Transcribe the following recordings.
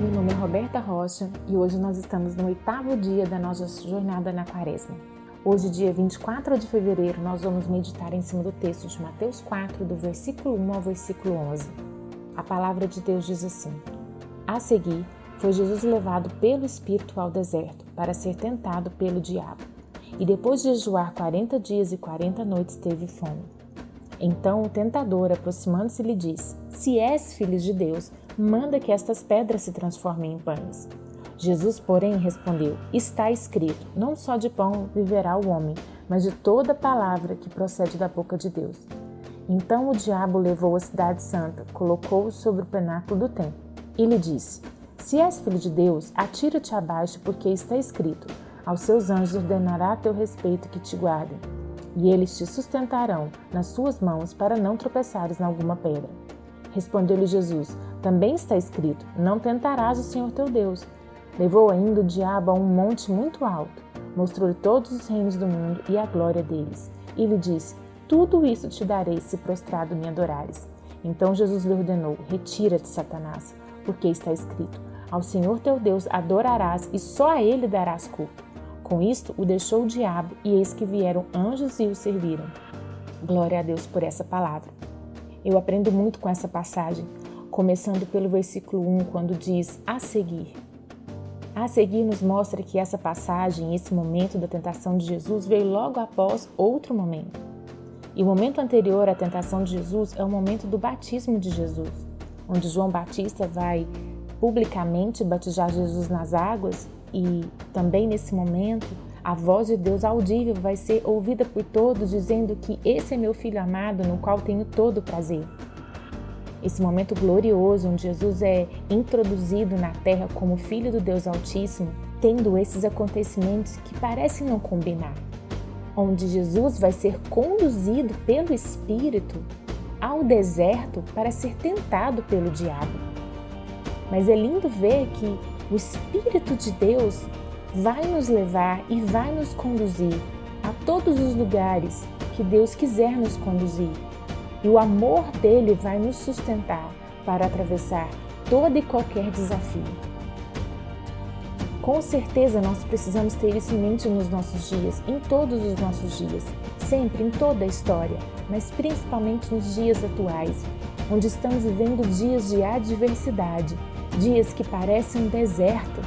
Meu nome é Roberta Rocha e hoje nós estamos no oitavo dia da nossa jornada na Quaresma. Hoje, dia 24 de fevereiro, nós vamos meditar em cima do texto de Mateus 4, do versículo 1 ao versículo 11. A palavra de Deus diz assim: A seguir, foi Jesus levado pelo Espírito ao deserto para ser tentado pelo diabo. E depois de jejuar 40 dias e 40 noites, teve fome. Então o tentador, aproximando-se, lhe disse: Se és filho de Deus, manda que estas pedras se transformem em pães. Jesus, porém, respondeu: Está escrito: Não só de pão viverá o homem, mas de toda palavra que procede da boca de Deus. Então o diabo levou a cidade santa, colocou-o sobre o penáculo do templo e lhe disse: Se és filho de Deus, atira-te abaixo, porque está escrito: Aos seus anjos ordenará a teu respeito que te guardem, e eles te sustentarão nas suas mãos para não tropeçares em alguma pedra. Respondeu-lhe Jesus: Também está escrito: Não tentarás o Senhor teu Deus. Levou ainda o diabo a um monte muito alto, mostrou-lhe todos os reinos do mundo e a glória deles, e lhe disse: Tudo isso te darei se prostrado me adorares. Então Jesus lhe ordenou: Retira-te, Satanás, porque está escrito: Ao Senhor teu Deus adorarás e só a ele darás culto. Com isto o deixou o diabo, e eis que vieram anjos e o serviram. Glória a Deus por essa palavra. Eu aprendo muito com essa passagem, começando pelo versículo 1, quando diz a seguir. A seguir nos mostra que essa passagem, esse momento da tentação de Jesus, veio logo após outro momento. E o momento anterior à tentação de Jesus é o momento do batismo de Jesus, onde João Batista vai publicamente batizar Jesus nas águas e também nesse momento a voz de Deus audível vai ser ouvida por todos, dizendo que esse é meu filho amado, no qual tenho todo prazer. Esse momento glorioso, onde Jesus é introduzido na terra como filho do Deus Altíssimo, tendo esses acontecimentos que parecem não combinar, onde Jesus vai ser conduzido pelo Espírito ao deserto para ser tentado pelo diabo. Mas é lindo ver que o Espírito de Deus vai nos levar e vai nos conduzir a todos os lugares que Deus quiser nos conduzir. E o amor dele vai nos sustentar para atravessar todo e qualquer desafio. Com certeza nós precisamos ter isso em mente nos nossos dias, em todos os nossos dias, sempre, em toda a história, mas principalmente nos dias atuais, onde estamos vivendo dias de adversidade, dias que parecem um deserto,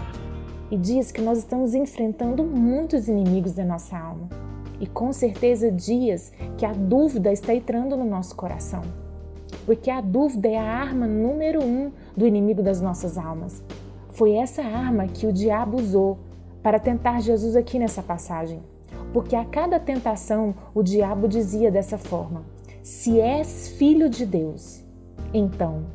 e dias que nós estamos enfrentando muitos inimigos da nossa alma. E com certeza dias que a dúvida está entrando no nosso coração. Porque a dúvida é a arma número um do inimigo das nossas almas. Foi essa arma que o diabo usou para tentar Jesus aqui nessa passagem. Porque a cada tentação o diabo dizia dessa forma: Se és filho de Deus, então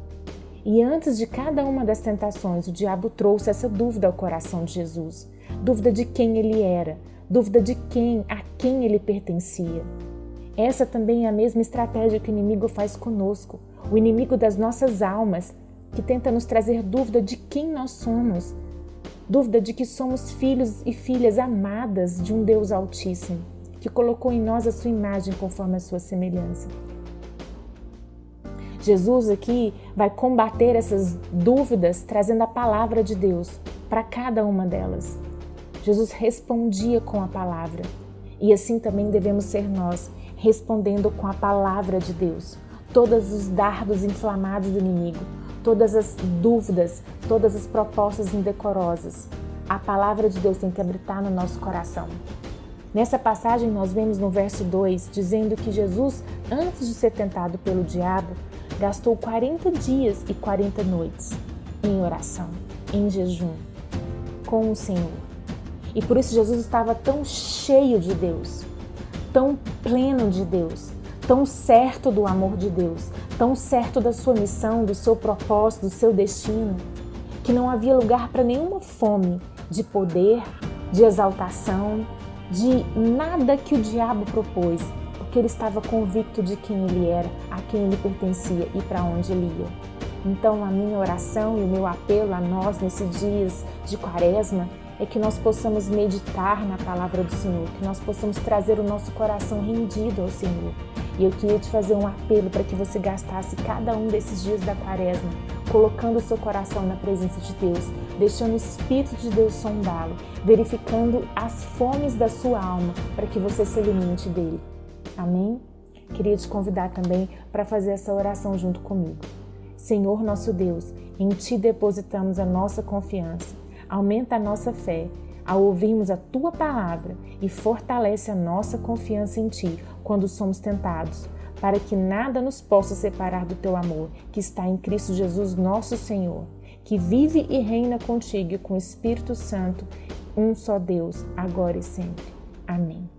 e antes de cada uma das tentações, o diabo trouxe essa dúvida ao coração de Jesus, dúvida de quem ele era, dúvida de quem, a quem ele pertencia. Essa também é a mesma estratégia que o inimigo faz conosco, o inimigo das nossas almas, que tenta nos trazer dúvida de quem nós somos, dúvida de que somos filhos e filhas amadas de um Deus Altíssimo, que colocou em nós a sua imagem conforme a sua semelhança. Jesus aqui vai combater essas dúvidas trazendo a palavra de Deus para cada uma delas. Jesus respondia com a palavra e assim também devemos ser nós, respondendo com a palavra de Deus. Todos os dardos inflamados do inimigo, todas as dúvidas, todas as propostas indecorosas. A palavra de Deus tem que habitar no nosso coração. Nessa passagem, nós vemos no verso 2 dizendo que Jesus, antes de ser tentado pelo diabo, gastou 40 dias e 40 noites em oração, em jejum, com o Senhor. E por isso Jesus estava tão cheio de Deus, tão pleno de Deus, tão certo do amor de Deus, tão certo da sua missão, do seu propósito, do seu destino, que não havia lugar para nenhuma fome de poder, de exaltação, de nada que o diabo propôs, porque ele estava convicto de quem ele era, a quem ele pertencia e para onde ele ia. Então, a minha oração e o meu apelo a nós nesses dias de quaresma é que nós possamos meditar na palavra do Senhor, que nós possamos trazer o nosso coração rendido ao Senhor. E eu queria te fazer um apelo para que você gastasse cada um desses dias da quaresma colocando o seu coração na presença de Deus, deixando o Espírito de Deus sondá-lo, verificando as fomes da sua alma para que você se alimente dele. Amém? Queria te convidar também para fazer essa oração junto comigo. Senhor nosso Deus, em Ti depositamos a nossa confiança. Aumenta a nossa fé ao ouvirmos a Tua palavra e fortalece a nossa confiança em Ti quando somos tentados, para que nada nos possa separar do Teu amor, que está em Cristo Jesus, nosso Senhor, que vive e reina contigo com o Espírito Santo, um só Deus, agora e sempre. Amém.